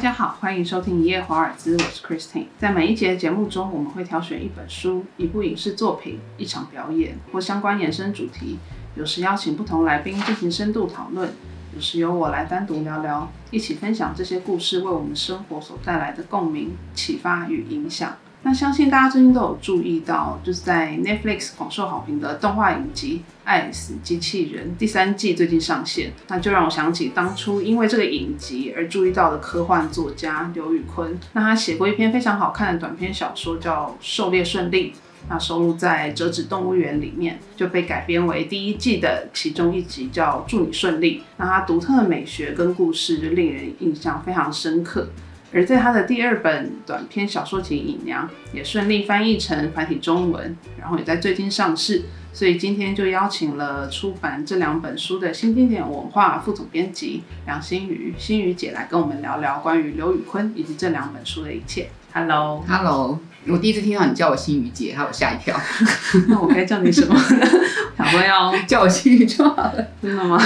大家好，欢迎收听一夜华尔兹，我是 Christine。在每一节节目中，我们会挑选一本书、一部影视作品、一场表演或相关延伸主题，有时邀请不同来宾进行深度讨论，有时由我来单独聊聊，一起分享这些故事为我们生活所带来的共鸣、启发与影响。那相信大家最近都有注意到，就是在 Netflix 广受好评的动画影集《爱死机器人》第三季最近上线，那就让我想起当初因为这个影集而注意到的科幻作家刘宇昆。那他写过一篇非常好看的短篇小说，叫《狩猎顺利》，那收录在《折纸动物园》里面，就被改编为第一季的其中一集，叫《祝你顺利》。那他独特的美学跟故事就令人印象非常深刻。而在他的第二本短篇小说集《隐娘》也顺利翻译成繁体中文，然后也在最近上市。所以今天就邀请了出版这两本书的新经典文化副总编辑梁心瑜，心瑜姐来跟我们聊聊关于刘宇坤以及这两本书的一切。Hello，Hello，我第一次听到你叫我心瑜姐，害我吓一跳。那我该叫你什么？想说要叫我心瑜就好了，真的吗？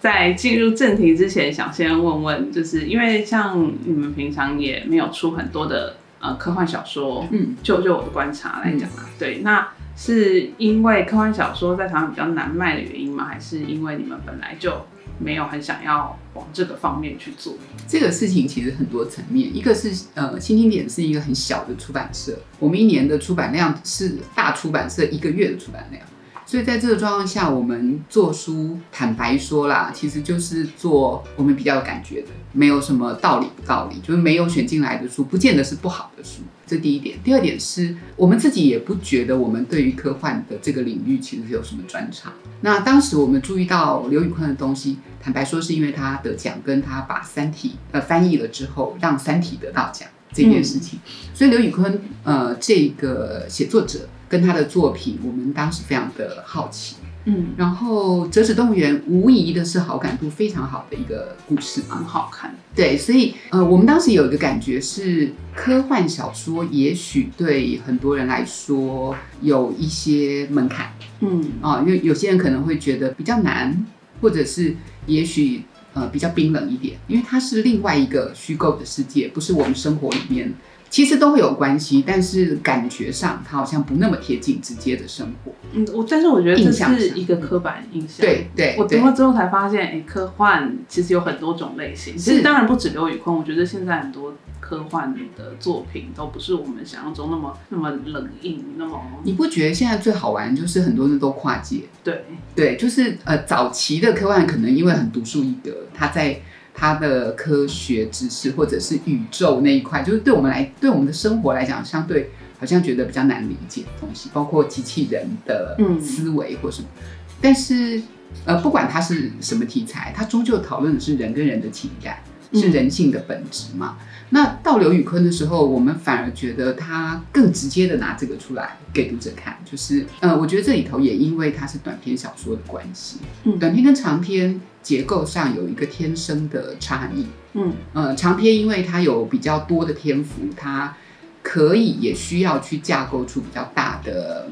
在进入正题之前，想先问问，就是因为像你们平常也没有出很多的呃科幻小说，嗯，就就我的观察来讲啊，对，那是因为科幻小说在台湾比较难卖的原因吗？还是因为你们本来就没有很想要往这个方面去做？这个事情其实很多层面，一个是呃新经典是一个很小的出版社，我们一年的出版量是大出版社一个月的出版量。所以在这个状况下，我们做书，坦白说啦，其实就是做我们比较有感觉的，没有什么道理不道理，就是没有选进来的书，不见得是不好的书。这第一点。第二点是我们自己也不觉得我们对于科幻的这个领域其实有什么专长。那当时我们注意到刘宇坤的东西，坦白说是因为他得奖，跟他把《三体》呃翻译了之后，让《三体》得到奖这件事情。所以刘宇坤呃这个写作者。跟他的作品，我们当时非常的好奇，嗯，然后《折纸动物园》无疑的是好感度非常好的一个故事，很好看。对，所以呃，我们当时有一个感觉是，科幻小说也许对很多人来说有一些门槛，嗯啊，因为有些人可能会觉得比较难，或者是也许呃比较冰冷一点，因为它是另外一个虚构的世界，不是我们生活里面。其实都会有关系，但是感觉上它好像不那么贴近直接的生活。嗯，我但是我觉得这是一个刻板印象。对对，我读了之后才发现，哎，科幻其实有很多种类型。其实当然不止刘宇坤，我觉得现在很多科幻的作品都不是我们想象中那么那么冷硬，那么。你不觉得现在最好玩就是很多人都跨界？对对，就是呃，早期的科幻可能因为很独树一格，他在。他的科学知识或者是宇宙那一块，就是对我们来，对我们的生活来讲，相对好像觉得比较难理解的东西，包括机器人的思维或什么。但是，呃，不管它是什么题材，它终究讨论的是人跟人的情感，是人性的本质嘛。那到刘宇坤的时候，我们反而觉得他更直接的拿这个出来给读者看，就是，呃，我觉得这里头也因为它是短篇小说的关系，嗯短篇跟长篇。结构上有一个天生的差异，嗯，呃，长篇因为它有比较多的篇幅，它可以也需要去架构出比较大的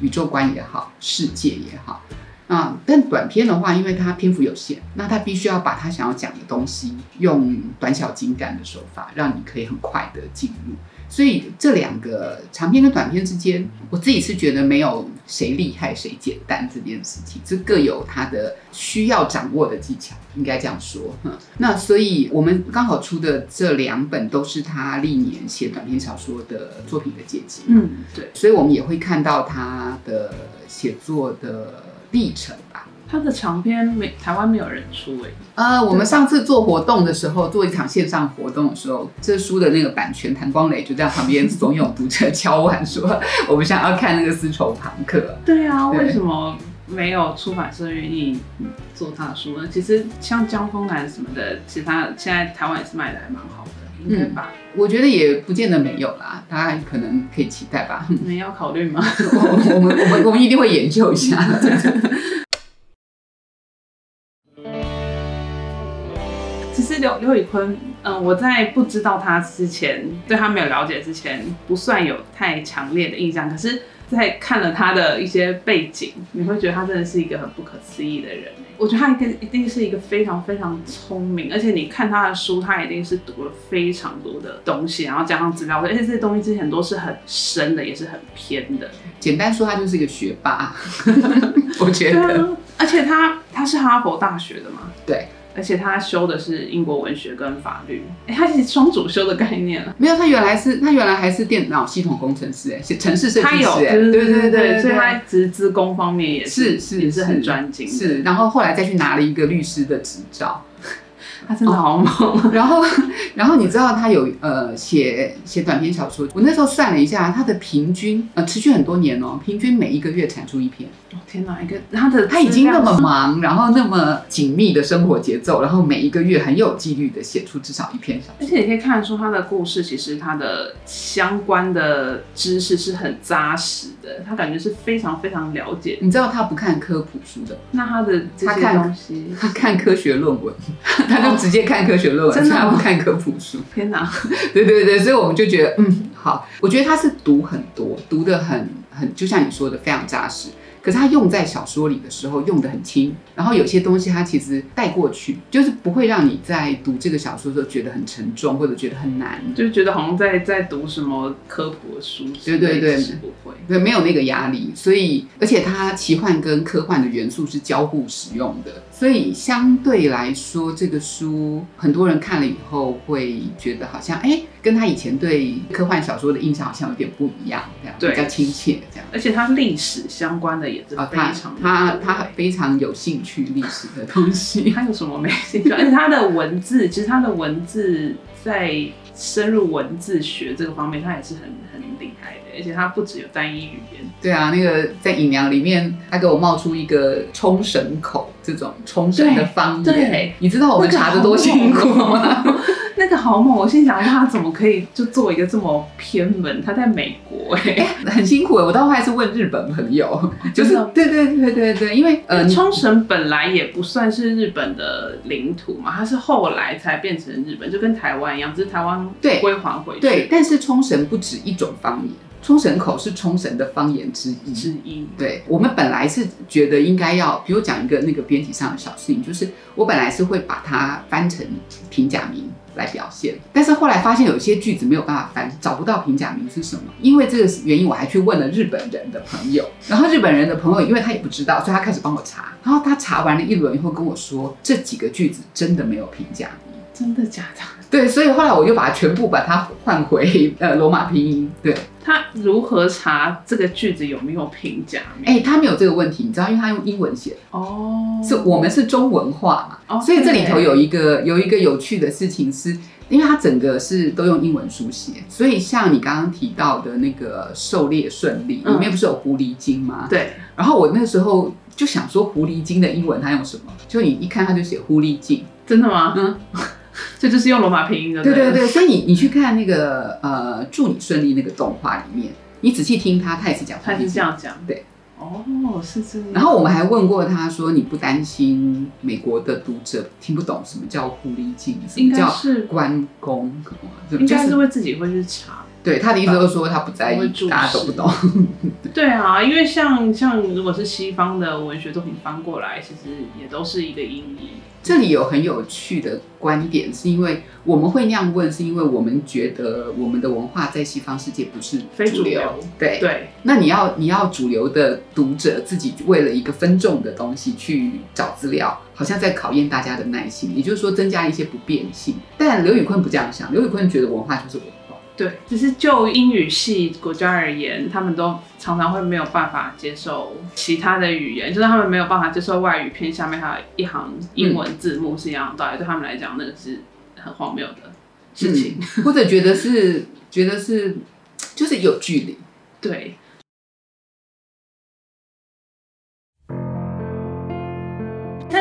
宇宙观也好，世界也好，啊，但短篇的话，因为它篇幅有限，那他必须要把他想要讲的东西用短小精干的手法，让你可以很快的进入。所以这两个长篇跟短篇之间，我自己是觉得没有谁厉害谁简单这件事情，这各有它的需要掌握的技巧，应该这样说。那所以我们刚好出的这两本都是他历年写短篇小说的作品的结集。嗯，对，所以我们也会看到他的写作的历程吧。他的长篇没台湾没有人出哎，呃，我们上次做活动的时候，做一场线上活动的时候，这书的那个版权谭光磊就在旁边怂恿读者敲碗说，我们想要看那个丝绸庞克。对啊，为什么没有出版社愿意做他的书呢？其实像江峰南什么的，其他现在台湾也是卖的还蛮好的，应该吧？我觉得也不见得没有啦，大家可能可以期待吧。你要考虑吗？我们我们我们一定会研究一下。其实刘刘宇坤，嗯，我在不知道他之前，对他没有了解之前，不算有太强烈的印象。可是，在看了他的一些背景，你会觉得他真的是一个很不可思议的人。我觉得他一定一定是一个非常非常聪明，而且你看他的书，他一定是读了非常多的东西，然后加上资料，而且这些东西之前都是很深的，也是很偏的。简单说，他就是一个学霸，我觉得。啊，而且他他是哈佛大学的嘛，对，而且他修的是英国文学跟法律，哎，他是双主修的概念了。没有，他原来是他原来还是电脑系统工程师哎，是城市设计师他有，哎，对对对对所以他职资工方面也是是也是很专精的。是，然后后来再去拿了一个律师的执照，他真的好猛，然后然后你知道他有呃写写短篇小说，我那时候算了一下，他的平均呃持续很多年哦，平均每一个月产出一篇。哦天哪，一个他的他已经那么忙，然后那么紧密的生活节奏，然后每一个月很有纪律的写出至少一篇小说。而且你可以看得出他的故事，其实他的相关的知识是很扎实的，他感觉是非常非常了解。你知道他不看科普书的，那他的这些他看东西，他看科学论文，他就直接看科学论文，真的不看科普书。天哪，对对对，所以我们就觉得，嗯，好，我觉得他是读很多，读的很很，就像你说的非常扎实。可是他用在小说里的时候用的很轻，然后有些东西他其实带过去，就是不会让你在读这个小说的时候觉得很沉重或者觉得很难。就觉得好像在在读什么科普的书对对对。对，没有那个压力，所以而且它奇幻跟科幻的元素是交互使用的，所以相对来说，这个书很多人看了以后会觉得好像哎，跟他以前对科幻小说的印象好像有点不一样，这样对比较亲切这样。而且它历史相关的也是非常他多他非常有兴趣历史的东西，他有什么没兴趣？而且他的文字，其实他的文字在深入文字学这个方面，他也是很很厉害的。而且他不只有单一语言，对啊，那个在隐娘里面，他给我冒出一个冲绳口这种冲绳的方言，对对你知道我们查的多辛苦吗？那个好猛！我心想，他怎么可以就做一个这么偏门？他在美国哎、很辛苦哎，我到后来是问日本朋友，就是对对对对对，因为呃，冲绳本来也不算是日本的领土嘛，它是后来才变成日本，就跟台湾一样，只是台湾对归还回去对，但是冲绳不止一种方言，冲绳口是冲绳的方言之一。之一。对我们本来是觉得应该要，比如讲一个那个编辑上的小事情，就是我本来是会把它翻成平假名来表现，但是后来发现有些句子没有办法翻，找不到平假名是什么，因为这个原因，我还去问了日本人的朋友，然后日本人的朋友因为他也不知道，所以他开始帮我查，然后他查完了一轮以后跟我说，这几个句子真的没有平假名。真的假的？对，所以后来我就把它全部把它换回呃罗马拼音。对，他如何查这个句子有没有平假名？哎，他没有这个问题，你知道，因为他用英文写的。哦，是我们是中文化嘛，哦所以这里头有一个有一个有趣的事情是，因为它整个是都用英文书写，所以像你刚刚提到的那个狩猎顺利，嗯里面不是有狐狸精吗？对，然后我那时候就想说，狐狸精的英文它用什么？就你一看他就写狐狸精，真的吗？嗯，这就是用罗马拼音的。对，对对对，所以你你去看那个呃祝你顺利那个动画里面，你仔细听他，他也是讲他。是这样讲。对。哦，是这样。然后我们还问过他说：“你不担心美国的读者听不懂什么叫狐狸精，什么叫是关公？应该就是是会自己会去查。对他的意思就是说他不在意，大家都不懂。对啊，因为像像如果是西方的文学作品翻过来，其实也都是一个音译。这里有很有趣的观点，是因为我们会那样问，是因为我们觉得我们的文化在西方世界不是非主流。流对，对，那你要你要主流的读者自己为了一个分众的东西去找资料，好像在考验大家的耐心，也就是说增加一些不变性。但刘宇坤不这样想，刘宇坤觉得文化就是。对，只是就英语系国家而言，他们都常常会没有办法接受其他的语言，就是他们没有办法接受外语片下面还有一行英文字幕是一样的道理，对他们来讲，那个是很荒谬的事情。或者觉得是觉得是就是有距离。对，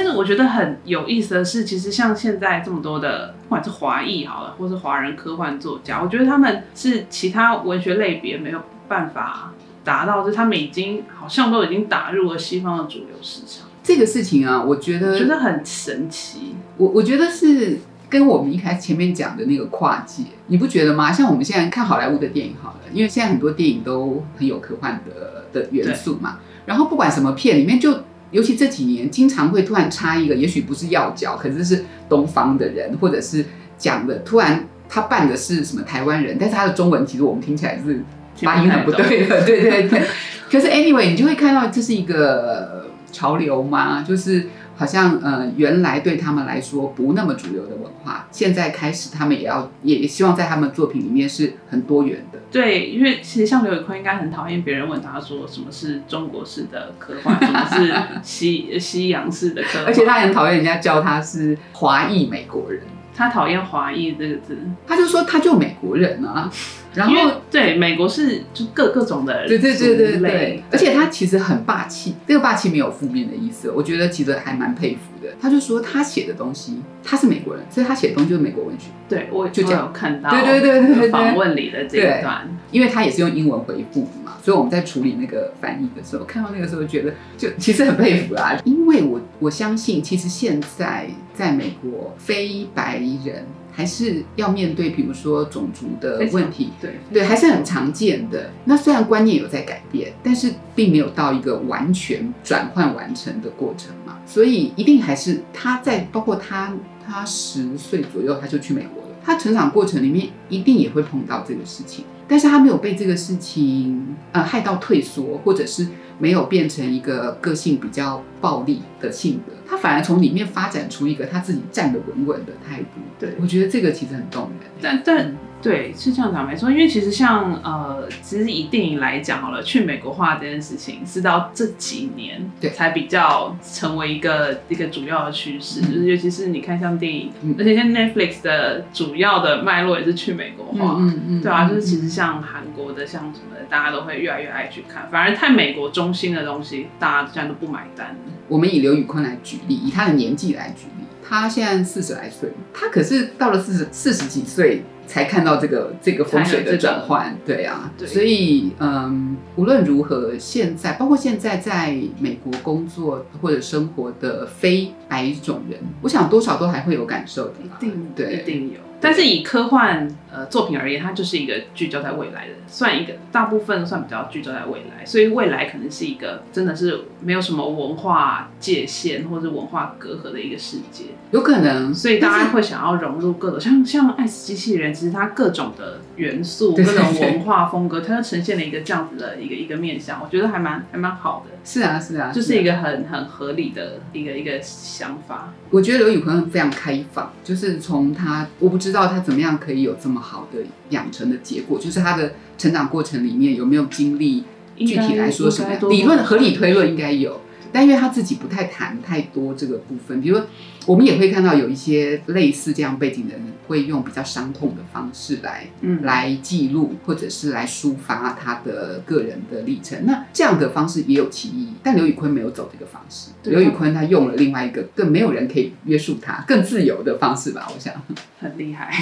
但是我觉得很有意思的是，其实像现在这么多的，不管是华裔好了，或是华人科幻作家，我觉得他们是其他文学类别没有办法达到，就是他们已经好像都已经打入了西方的主流市场，这个事情啊，我觉得觉得很神奇。我我觉得是跟我们一开始前面讲的那个跨界，你不觉得吗？像我们现在看好莱坞的电影好了，因为现在很多电影都很有科幻的的元素嘛，然后不管什么片里面就尤其这几年，经常会突然插一个，也许不是要角，可是是东方的人，或者是讲的突然他扮的是什么台湾人，但是他的中文其实我们听起来是发音很不对的，对对对。可是 anyway，你就会看到这是一个潮流吗？就是好像呃，原来对他们来说不那么主流的文化，现在开始他们也要也希望在他们作品里面是很多元的。对，因为其实像刘宇坤应该很讨厌别人问他说什么是中国式的科幻，什么是西 西洋式的科幻，而且他很讨厌人家叫他是华裔美国人。他讨厌“华裔”这个字，他就说他就美国人啊。然后对美国是就各各种的对对对对对，而且他其实很霸气，这个霸气没有负面的意思，我觉得其实还蛮佩服的。他就说他写的东西，他是美国人，所以他写的东西就是美国文学。对，我就这样看到，对对对对对，访问里的这一段，因为他也是用英文回复嘛，所以我们在处理那个翻译的时候，看到那个时候觉得就其实很佩服啦，因为我我相信，其实现在在美国非白人。还是要面对，比如说种族的问题，对对，还是很常见的。那虽然观念有在改变，但是并没有到一个完全转换完成的过程嘛。所以一定还是他在，包括他，他十岁左右他就去美国了。他成长过程里面一定也会碰到这个事情，但是他没有被这个事情呃害到退缩，或者是。没有变成一个个性比较暴力的性格，他反而从里面发展出一个他自己站得稳稳的态度。对我觉得这个其实很动人。但但对是这样讲没错，因为其实像呃，其实以电影来讲好了，去美国化这件事情是到这几年对才比较成为一个一个主要的趋势，就是尤其是你看像电影，而且像 Netflix 的主要的脉络也是去美国化，嗯嗯，对啊，就是其实像韩国的像什么的，大家都会越来越爱去看，反而太美国中。心的东西，大家现在都不买单。我们以刘宇坤来举例，以他的年纪来举例，他现在四十来岁，他可是到了四十四十几岁才看到这个这个风水的转换，对啊。所以，嗯，无论如何，现在包括现在在美国工作或者生活的非白种人，我想多少都还会有感受的，一定对，一定有。但是以科幻呃作品而言，它就是一个聚焦在未来的，算一个大部分算比较聚焦在未来，所以未来可能是一个真的是没有什么文化界限或者文化隔阂的一个世界，有可能，所以大家会想要融入各种像像爱死机器人，其实它各种的元素、各种文化风格，它就呈现了一个这样子的一个一个面相，我觉得还蛮还蛮好的。是啊是啊，就是一个很很合理的一个一个想法。我觉得刘宇坤非常开放，就是从他我不知道他怎么样可以有这么好的养成的结果，就是他的成长过程里面有没有经历？具体来说什么理论合理推论应该有。但因为他自己不太谈太多这个部分，比如我们也会看到有一些类似这样背景的人，会用比较伤痛的方式来，嗯，来记录或者是来抒发他的个人的历程。那这样的方式也有其意义，但刘宇坤没有走这个方式。刘宇坤他用了另外一个更没有人可以约束他、更自由的方式吧？我想很厉害。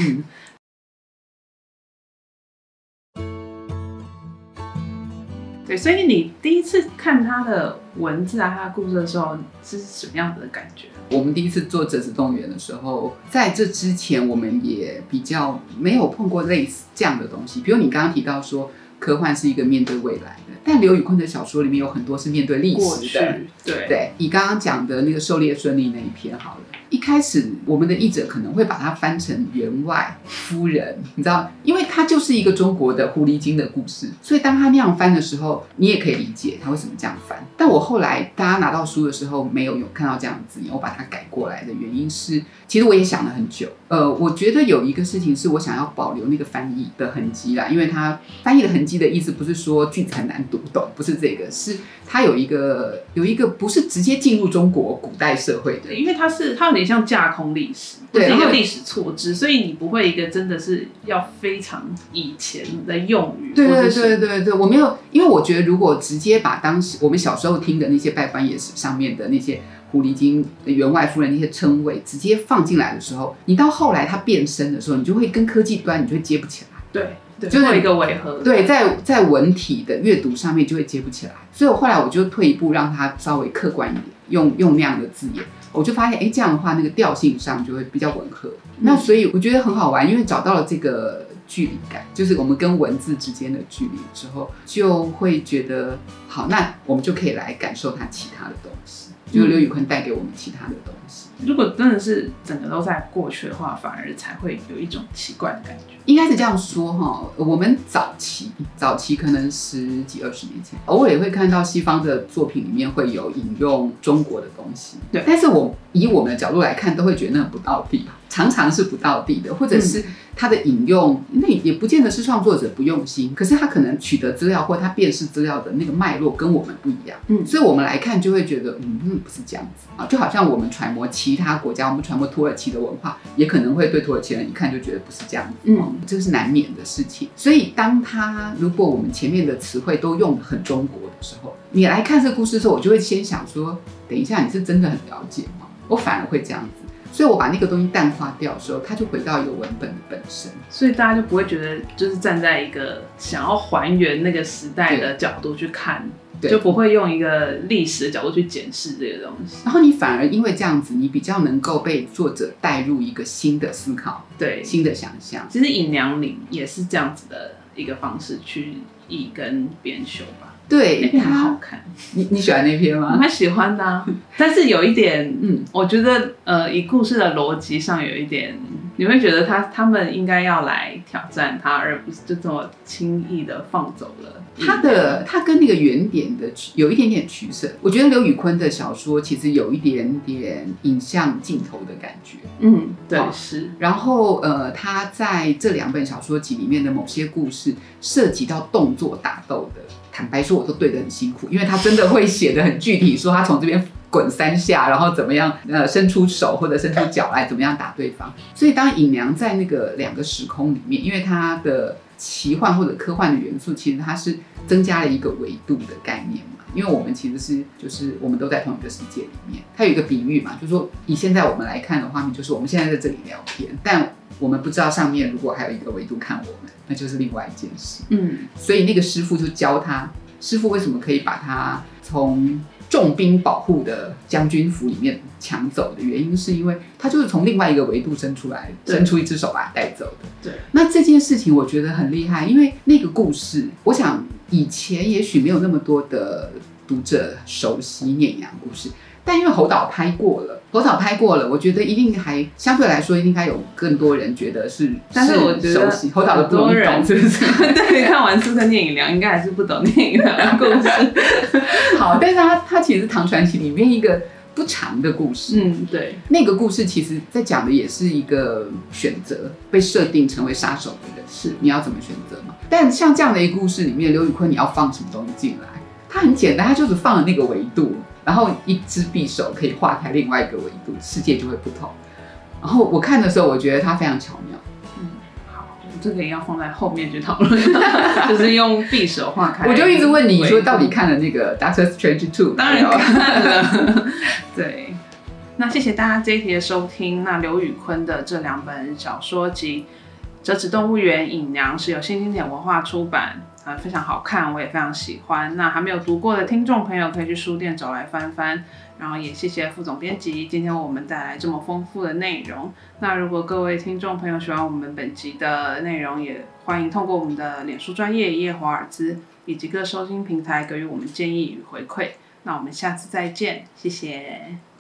对，所以你第一次看他的文字啊，他的故事的时候是什么样子的感觉？我们第一次做折纸动物园的时候，在这之前我们也比较没有碰过类似这样的东西。比如你刚刚提到说，科幻是一个面对未来的，但刘宇坤的小说里面有很多是面对历史的。对对，你刚刚讲的那个狩猎顺利那一篇，好了。一开始，我们的译者可能会把它翻成员外夫人，你知道，因为它就是一个中国的狐狸精的故事，所以当他那样翻的时候，你也可以理解他为什么这样翻。但我后来大家拿到书的时候，没有有看到这样子，我把它改过来的原因是，其实我也想了很久。呃，我觉得有一个事情是我想要保留那个翻译的痕迹啦，因为它翻译的痕迹的意思不是说句子很难读懂，不是这个，是它有一个有一个不是直接进入中国古代社会的，因为它是它有点。像架空历史，对一个历史错置，所以你不会一个真的是要非常以前的用语。对对对对对，我没有，因为我觉得如果直接把当时我们小时候听的那些拜官野史上面的那些狐狸精、员外夫人那些称谓直接放进来的时候，你到后来它变身的时候，你就会跟科技端你就会接不起来。对，就是一个违和。对，在在文体的阅读上面就会接不起来，所以我后来我就退一步，让它稍微客观一点，用用那样的字眼。我就发现，哎，这样的话，那个调性上就会比较吻合。那所以我觉得很好玩，因为找到了这个距离感，就是我们跟文字之间的距离之后，就会觉得好，那我们就可以来感受它其他的东西，就是刘宇坤带给我们其他的东西。如果真的是整个都在过去的话，反而才会有一种奇怪的感觉。应该是这样说哈，我们早期早期可能十几二十年前，偶尔也会看到西方的作品里面会有引用中国的东西，对但是我以我们的角度来看，都会觉得那很不到地，常常是不到地的，或者是他的引用，那也不见得是创作者不用心，可是他可能取得资料或他辨识资料的那个脉络跟我们不一样，嗯所以我们来看就会觉得，嗯，嗯不是这样子啊，就好像我们揣摩其他国家，我们揣摩土耳其的文化，也可能会对土耳其人一看就觉得不是这样子，嗯哦这是难免的事情。所以当他如果我们前面的词汇都用的很中国的时候，你来看这个故事的时候，我就会先想说，等一下你是真的很了解吗？我反而会这样子。所以我把那个东西淡化掉的时候，它就回到一个文本的本身。所以大家就不会觉得，就是站在一个想要还原那个时代的角度去看，对就不会用一个历史的角度去检视这个东西。然后你反而因为这样子，你比较能够被作者带入一个新的思考、对，新的想象。其实《尹娘岭》也是这样子的一个方式去译跟编修吧。那对篇很好，看，你你喜欢那篇吗？我蛮喜欢的、啊。但是有一点，嗯，我觉得呃，以故事的逻辑上有一点，你会觉得他他们应该要来挑战他，而不是就这么轻易的放走了他的他跟那个原点的取有一点点取舍。我觉得刘宇昆的小说其实有一点点影像镜头的感觉。嗯，对，是，然后呃，他在这两本小说集里面的某些故事涉及到动作打斗的，坦白说我都对得很辛苦，因为他真的会写的很具体，说他从这边。滚三下，然后怎么样？呃，伸出手或者伸出脚来，怎么样打对方？所以当尹娘在那个两个时空里面，因为她的奇幻或者科幻的元素，其实它是增加了一个维度的概念嘛。因为我们其实是就是我们都在同一个世界里面。它有一个比喻嘛，就是说以现在我们来看的画面，就是我们现在在这里聊天，但我们不知道上面如果还有一个维度看我们，那就是另外一件事。嗯所以那个师傅就教他，师傅为什么可以把他从重兵保护的将军府里面抢走的原因，是因为他就是从另外一个维度伸出来，伸出一只手把他带走的。对，那这件事情我觉得很厉害，因为那个故事，我想以前也许没有那么多的读者熟悉碾阳故事。但因为侯导拍过了，侯导拍过了，我觉得一定还相对来说应该有更多人觉得是，但是我觉得侯导的不容易懂，是不是？对，看完《苏克聂隐娘》应该还是不懂聂隐娘的故事。好，但是它它其实是唐传奇里面一个不长的故事。嗯，对，那个故事其实在讲的也是一个选择，被设定成为杀手的人是你要怎么选择嘛？但像这样的一个故事里面，刘宇坤你要放什么东西进来？它很简单，它就是放了那个维度，然后一支匕首可以划开另外一个维度，世界就会不同。然后我看的时候，我觉得它非常巧妙。嗯，好，这个也要放在后面去讨论，就是用匕首划开。我就一直问你说，到底看了那个《Doctor Strange Two》？当然看了，对。那谢谢大家这一题的收听。那刘宇坤的这两本小说集《折纸动物园》《隐娘》是由新经典文化出版，啊，非常好看，我也非常喜欢。那还没有读过的听众朋友可以去书店找来翻翻。然后也谢谢副总编辑今天为我们带来这么丰富的内容。那如果各位听众朋友喜欢我们本集的内容，也欢迎通过我们的脸书专业叶华尔兹以及各收听平台给予我们建议与回馈。那我们下次再见，谢谢。